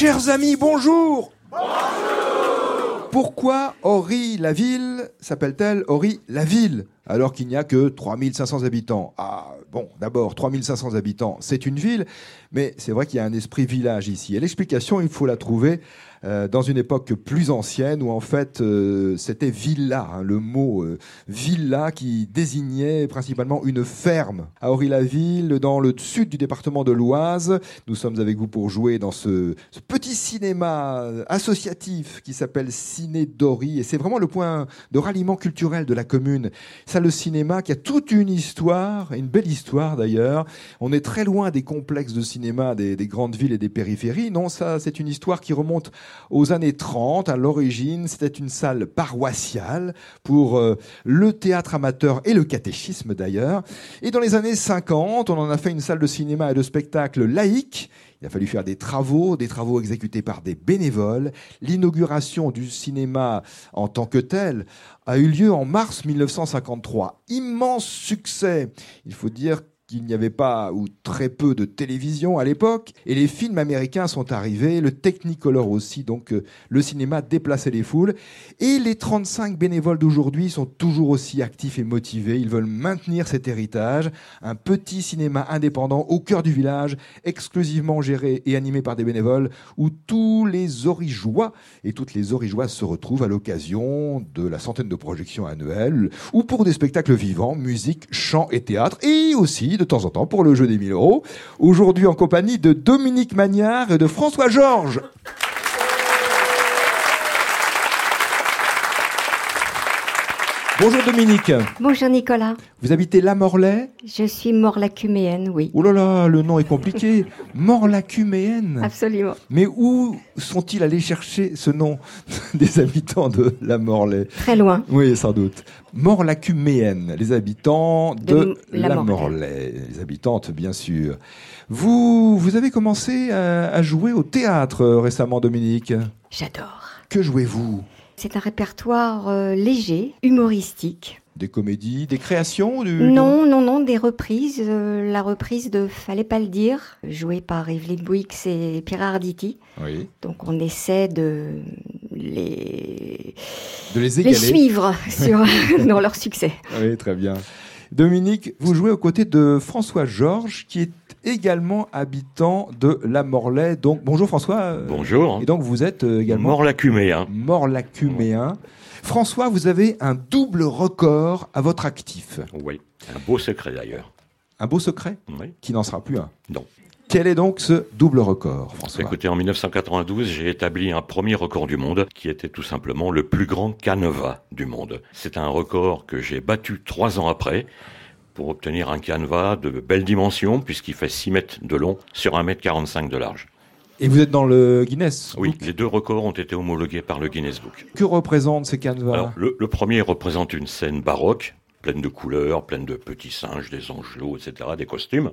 Chers amis, bonjour. Bonjour. Pourquoi la s'appelle-t-elle Henri la ville alors qu'il n'y a que 3500 habitants Ah bon, d'abord 3500 habitants, c'est une ville, mais c'est vrai qu'il y a un esprit village ici. Et l'explication, il faut la trouver euh, dans une époque plus ancienne où en fait euh, c'était villa, hein, le mot euh, villa qui désignait principalement une ferme à Aury-la-Ville dans le sud du département de l'Oise. Nous sommes avec vous pour jouer dans ce, petit cinéma associatif qui s'appelle Ciné d'Ory et c'est vraiment le point de ralliement culturel de la commune. Ça le cinéma qui a toute une histoire, une belle histoire d'ailleurs. On est très loin des complexes de cinéma des, des grandes villes et des périphéries. Non, ça c'est une histoire qui remonte aux années 30. À l'origine, c'était une salle paroissiale pour euh, le théâtre amateur et le catéchisme d'ailleurs. Et dans les années 50, on en a fait une salle de cinéma et de spectacle laïque. Il a fallu faire des travaux, des travaux exécutés par des bénévoles. L'inauguration du cinéma en tant que tel a eu lieu en mars 1953. Immense succès. Il faut dire qu'il n'y avait pas ou très peu de télévision à l'époque, et les films américains sont arrivés, le Technicolor aussi, donc euh, le cinéma déplaçait les foules, et les 35 bénévoles d'aujourd'hui sont toujours aussi actifs et motivés, ils veulent maintenir cet héritage, un petit cinéma indépendant au cœur du village, exclusivement géré et animé par des bénévoles, où tous les origeois et toutes les origeoises se retrouvent à l'occasion de la centaine de projections annuelles, ou pour des spectacles vivants, musique, chant et théâtre, et aussi de temps en temps pour le jeu des 1000 euros. Aujourd'hui en compagnie de Dominique Magnard et de François Georges. Bonjour Dominique. Bonjour Nicolas. Vous habitez La Morlaix Je suis morlacuméenne, oui. Oh là là, le nom est compliqué. Morlacuméenne. Absolument. Mais où sont-ils allés chercher ce nom des habitants de La Morlaix Très loin. Oui, sans doute. Morlacuméenne, les habitants de, De La, La Morlaix. Morlaix. les habitantes bien sûr. Vous, vous avez commencé à, à jouer au théâtre euh, récemment, Dominique? J'adore. Que jouez-vous? C'est un répertoire euh, léger, humoristique. Des comédies, des créations du... Non, non, non, des reprises. euh, la reprise de Fallait pas le dire, jouée par Evelyne Bouix et Pierre Arditi. Oui. Donc on essaie de les, De les les suivre sur, dans leur succès. Oui, très bien. Dominique, vous jouez aux côtés de François Georges, qui est également habitant de La Morlaix. Donc, bonjour François. Bonjour. Et donc, vous êtes euh, également Mort-Lacuméen. Morlacuméen. François, vous avez un double record à votre actif. Oui, un beau secret d'ailleurs. Un beau secret Oui. qui n'en sera plus un. Non. Quel est donc ce double record, François? Écoutez, en 1992, j'ai établi un premier record du monde qui était tout simplement le plus grand canevas du monde. C'est un record que j'ai battu trois ans après pour obtenir un canevas de belle dimension puisqu'il fait 6 mètres de long sur 1 mètre 45 de large. Et vous êtes dans le Guinness Oui, les deux records ont été homologués par le Guinness Book. Que représentent ces canevas? Alors, le, le premier représente une scène baroque, pleine de couleurs, pleine de petits singes, des angelots, etc., des costumes.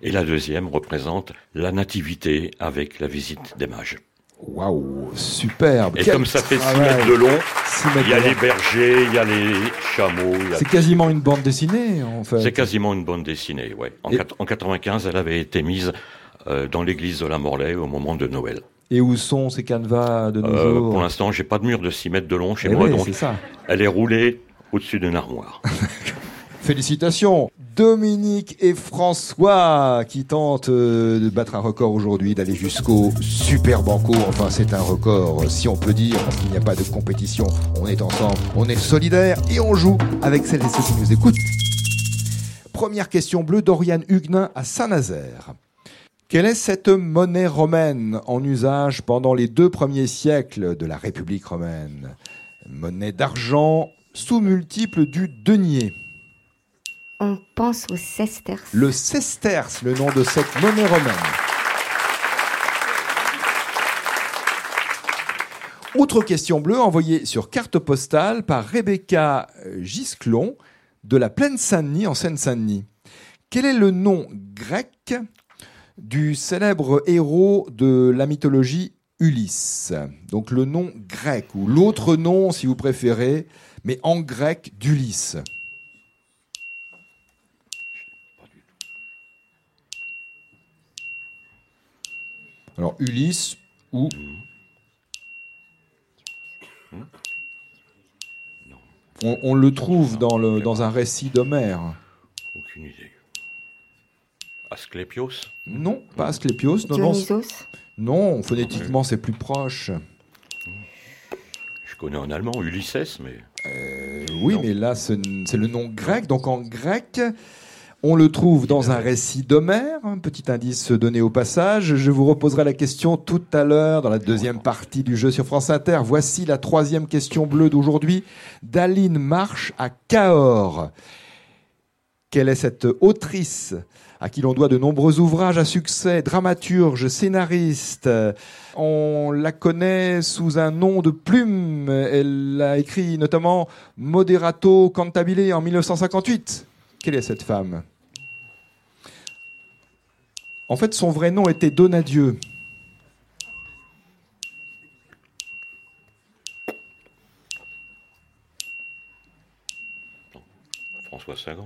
Et la deuxième représente la nativité avec la visite des mages. Waouh, superbe Et Quel comme ça fait 6 travail. mètres de long, il y a les bergers, il y a les chameaux. a- C'est quasiment une bande dessinée, en fait. C'est quasiment une bande dessinée, ouais. En, Et- quat- en 95, elle avait été mise euh, dans l'église de la Morlaix au moment de Noël. Et où sont ces canevas de nos Euh, jours pour l'instant, j'ai pas de mur de 6 mètres de long chez Eh moi, oui, donc ça. elle est roulée au-dessus d'une armoire. Félicitations Dominique et François qui tentent euh, de battre un record aujourd'hui, d'aller jusqu'au Super Banco. Enfin, c'est un record, euh, si on peut dire, parce qu'il n'y a pas de compétition. On est ensemble, on est solidaires et on joue avec celles et ceux qui nous écoutent. Première question bleue d'Oriane Huguenin à Saint-Nazaire. Quelle est cette monnaie romaine en usage pendant les deux premiers siècles de la République romaine? Monnaie d'argent sous multiple du denier. On pense au sesterce. Le sesterce, le nom de cette monnaie romaine. Autre question bleue envoyée sur carte postale par Rebecca Gisclon de la Plaine Saint-Denis en Seine-Saint-Denis. Quel est le nom grec du célèbre héros de la mythologie Ulysse? Donc le nom grec ou l'autre nom si vous préférez, mais en grec d'Ulysse. Alors Ulysse Où on, on le trouve dans, le, dans un récit d'Homère. Aucune idée. Asclépios Non, pas Asclépios. Non, non, Dionysos non, phonétiquement c'est plus proche. Je connais en allemand Ulysses, mais Euh, oui, Non. mais là ce- c'est le nom grec. Donc en grec, on le trouve dans un récit d'Homère. Un petit indice donné au passage. Je vous reposerai la question tout à l'heure dans la deuxième partie du jeu sur France Inter. Voici la troisième question bleue d'aujourd'hui. Daline marche à Cahors. Quelle est cette autrice à qui l'on doit de nombreux ouvrages à succès, dramaturge, scénariste? On la connaît sous un nom de plume. Elle a écrit notamment Moderato Cantabile en 1958. Quelle est cette femme? En fait, son vrai nom était Donadieu. François Sagan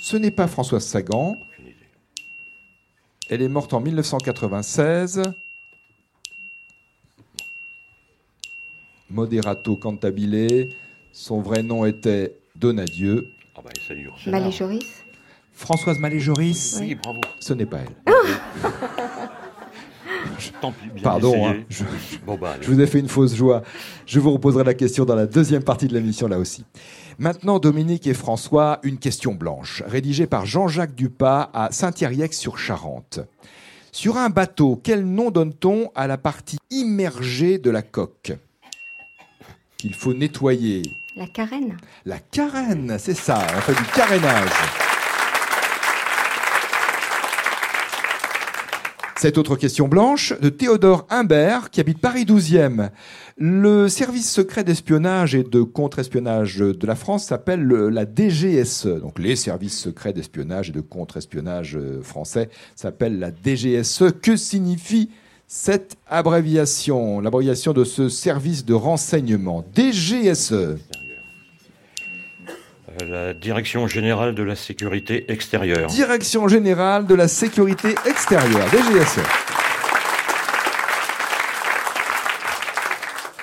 Ce n'est pas Françoise Sagan. Aucune idée. Elle est morte en 1996. Moderato Cantabile. Son vrai nom était Donadieu. Ah bah, dure. Françoise Maléjoris, Oui, bravo. ce n'est pas elle. Tant pis, bien Pardon, hein, je, Bon, bah, je vous ai fait une fausse joie. Je vous reposerai la question dans la deuxième partie de l'émission, là aussi. Maintenant, Dominique et François, une question blanche, rédigée par Jean-Jacques Dupas à Saint-Yrieix-sur-Charente. Sur un bateau, quel nom donne-t-on à la partie immergée de la coque Qu'il faut nettoyer? La carène La carène, c'est ça, on fait du carénage. Cette autre question blanche de Théodore Humbert qui habite Paris 12e. Le service secret d'espionnage et de contre-espionnage de la France s'appelle le- la DGSE. Donc les services secrets d'espionnage et de contre-espionnage euh, français s'appellent la DGSE. Que signifie cette abréviation? L'abréviation de ce service de renseignement. DGSE. Direction Générale de la Sécurité Extérieure. Direction générale de la sécurité extérieure, DGSE.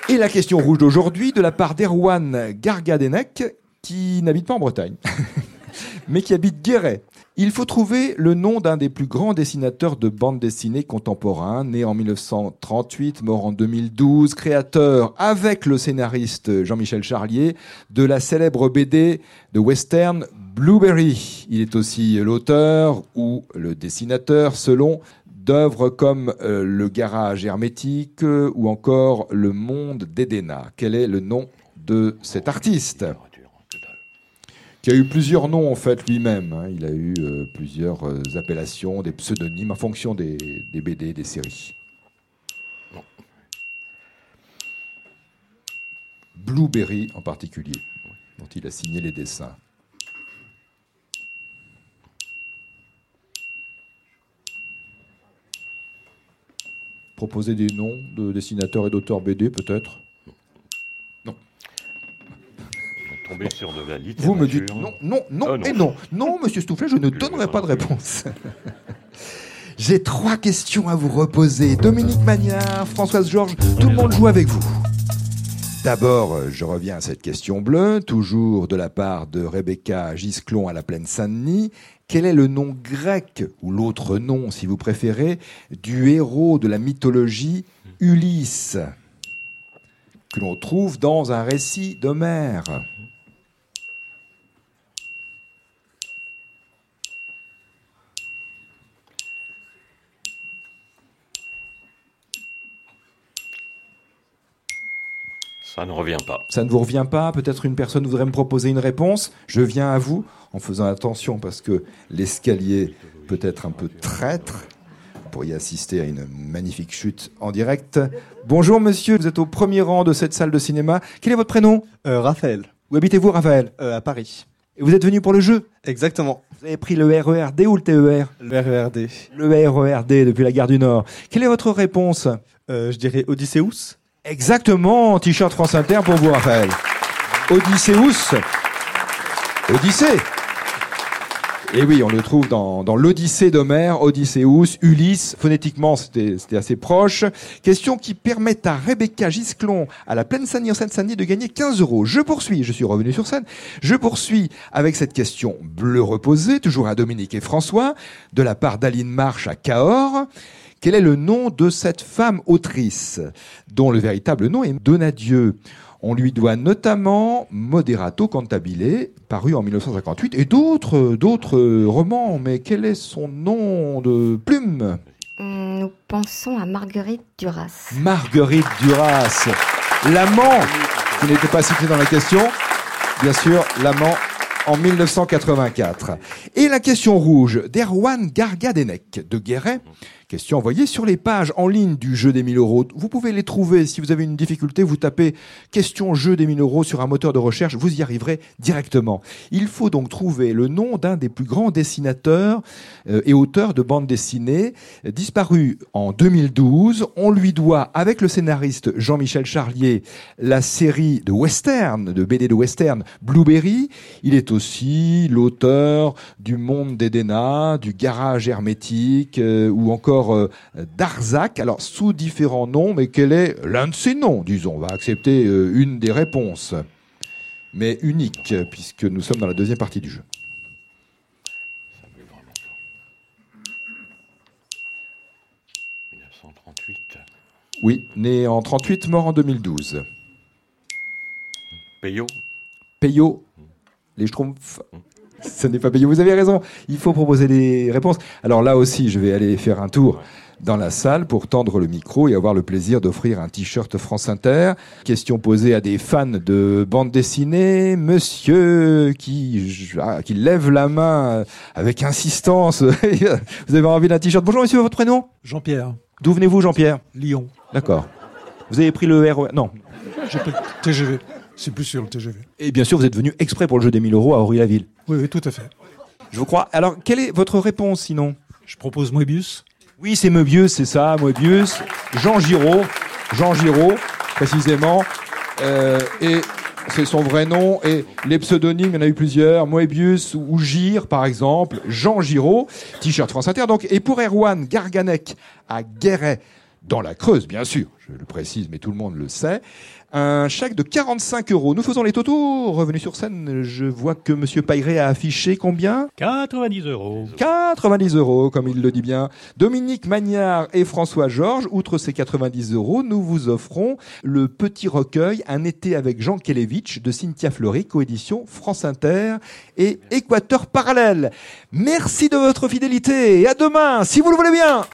Et la question rouge d'aujourd'hui de la part d'Erwan Gargadenec, qui n'habite pas en Bretagne, mais qui habite Guéret. Il faut trouver le nom d'un des plus grands dessinateurs de bande dessinée contemporains, né en 1938, mort en 2012, créateur avec le scénariste Jean-Michel Charlier de la célèbre BD de western Blueberry. Il est aussi l'auteur ou le dessinateur, selon d'œuvres comme euh, Le Garage Hermétique euh, ou encore Le Monde d'Edena. Quel est le nom de cet artiste? Qui a eu plusieurs noms en fait lui-même. hein. Il a eu euh, plusieurs euh, appellations, des pseudonymes en fonction des, BD, des séries. Blueberry en particulier, dont il a signé les dessins. Proposer des noms de dessinateurs et d'auteurs BD peut-être? Est tombé sur de la littérature. Vous me dites non, non, non, Ah, non. et non. Non, monsieur Stoufflet, je ne Je donnerai pas de réponse. J'ai trois questions à vous reposer. Dominique Magnard, Françoise Georges, tout le monde joue avec vous. D'abord, je reviens à cette question bleue, toujours de la part de Rebecca Gisclon à la plaine Saint-Denis. Quel est le nom grec, ou l'autre nom si vous préférez, du héros de la mythologie Ulysse, que l'on trouve dans un récit d'Homère? Ça ne revient pas. Ça ne vous revient pas Peut-être une personne voudrait me proposer une réponse Je viens à vous en faisant attention parce que l'escalier peut être un peu traître. Vous pourriez assister à une magnifique chute en direct. Bonjour monsieur, vous êtes au premier rang de cette salle de cinéma. Quel est votre prénom? Euh, Raphaël, Où habitez-vous Raphaël? Euh, à Paris. Et vous êtes venu pour le jeu? Exactement. Vous avez pris le RERD ou le TER Le RERD. Le RERD depuis la gare du Nord. Quelle est votre réponse? Euh, je dirais Odysseus. Exactement, t-shirt France Inter pour vous, Raphaël. Odysseus. Odyssée. Et oui, on le trouve dans, l'Odyssée d'Homère, Odysseus, Ulysse. Phonétiquement, c'était assez proche. Question qui permet à Rebecca Gisclon, à la Plaine Saint-Denis en Seine-Saint-Denis, de gagner 15 euros. Je poursuis, je suis revenu sur scène. Je poursuis avec cette question bleu reposée, toujours à Dominique et François, de la part d'Aline Marche à Cahors. Quel est le nom de cette femme autrice, dont le véritable nom est Donadieu? On lui doit notamment Moderato Cantabile, paru en 1958, et d'autres, d'autres romans. Mais quel est son nom de plume? Nous pensons à Marguerite Duras. Marguerite Duras, l'amant, qui n'était pas cité dans la question. Bien sûr, l'amant en 1984. Et la question rouge d'Erwan Gargadenec de Guéret. Question envoyée sur les pages en ligne du jeu des 1000 euros. Vous pouvez les trouver. Si vous avez une difficulté, vous tapez question jeu des 1000 euros sur un moteur de recherche. Vous y arriverez directement. Il faut donc trouver le nom d'un des plus grands dessinateurs euh, et auteurs de bandes dessinées, disparu en 2012. On lui doit, avec le scénariste Jean-Michel Charlier, la série de western, de BD de western, Blueberry. Il est aussi l'auteur du Monde d'Edena, du Garage hermétique, euh, ou encore euh, Darzac, alors sous différents noms, mais quel est l'un de ces noms, disons On va accepter euh, une des réponses, mais unique, puisque nous sommes dans la deuxième partie du jeu. Ça fait vraiment longtemps. 1938. Oui, né en 38, mort en 2012. Payot Payot, les Schtroumpfs. Ce n'est pas Payot, vous avez raison. Il faut proposer des réponses. Alors là aussi, je vais aller faire un tour dans la salle pour tendre le micro et avoir le plaisir d'offrir un t-shirt France Inter. Question posée à des fans de bande dessinée. Monsieur qui, ah, qui lève la main avec insistance. vous avez envie d'un t-shirt. Bonjour monsieur, votre prénom? Jean-Pierre, D'où venez-vous Jean-Pierre? Lyon. D'accord. Vous avez pris le RER Non. J'ai pris TGV. C'est plus sûr le TGV. Et bien sûr, vous êtes venu exprès pour le jeu des 1000 euros à Aury-la-Ville. Oui, oui, tout à fait. Je vous crois. Alors, quelle est votre réponse sinon? Je propose Moebius. Oui, c'est Möbius, c'est ça, Möbius. Jean Giraud, Jean Giraud, précisément. Euh, et c'est son vrai nom. Et les pseudonymes, il y en a eu plusieurs. Moebius ou Gire, par exemple. Jean Giraud, t-shirt France Inter. Donc, et pour Erwan Garganec à Guéret, dans la Creuse, bien sûr, je le précise, mais tout le monde le sait, un chèque de 45 euros. Nous faisons les totaux. Revenu sur scène, je vois que Monsieur Payré a affiché combien? 90 euros. 90 euros, comme il le dit bien. Dominique Magnard et François Georges, outre ces 90 euros, nous vous offrons le petit recueil Un été avec Jean Kelevitch de Cynthia Fleury, coédition France Inter et Équateur Parallèle. Merci de votre fidélité et à demain, si vous le voulez bien.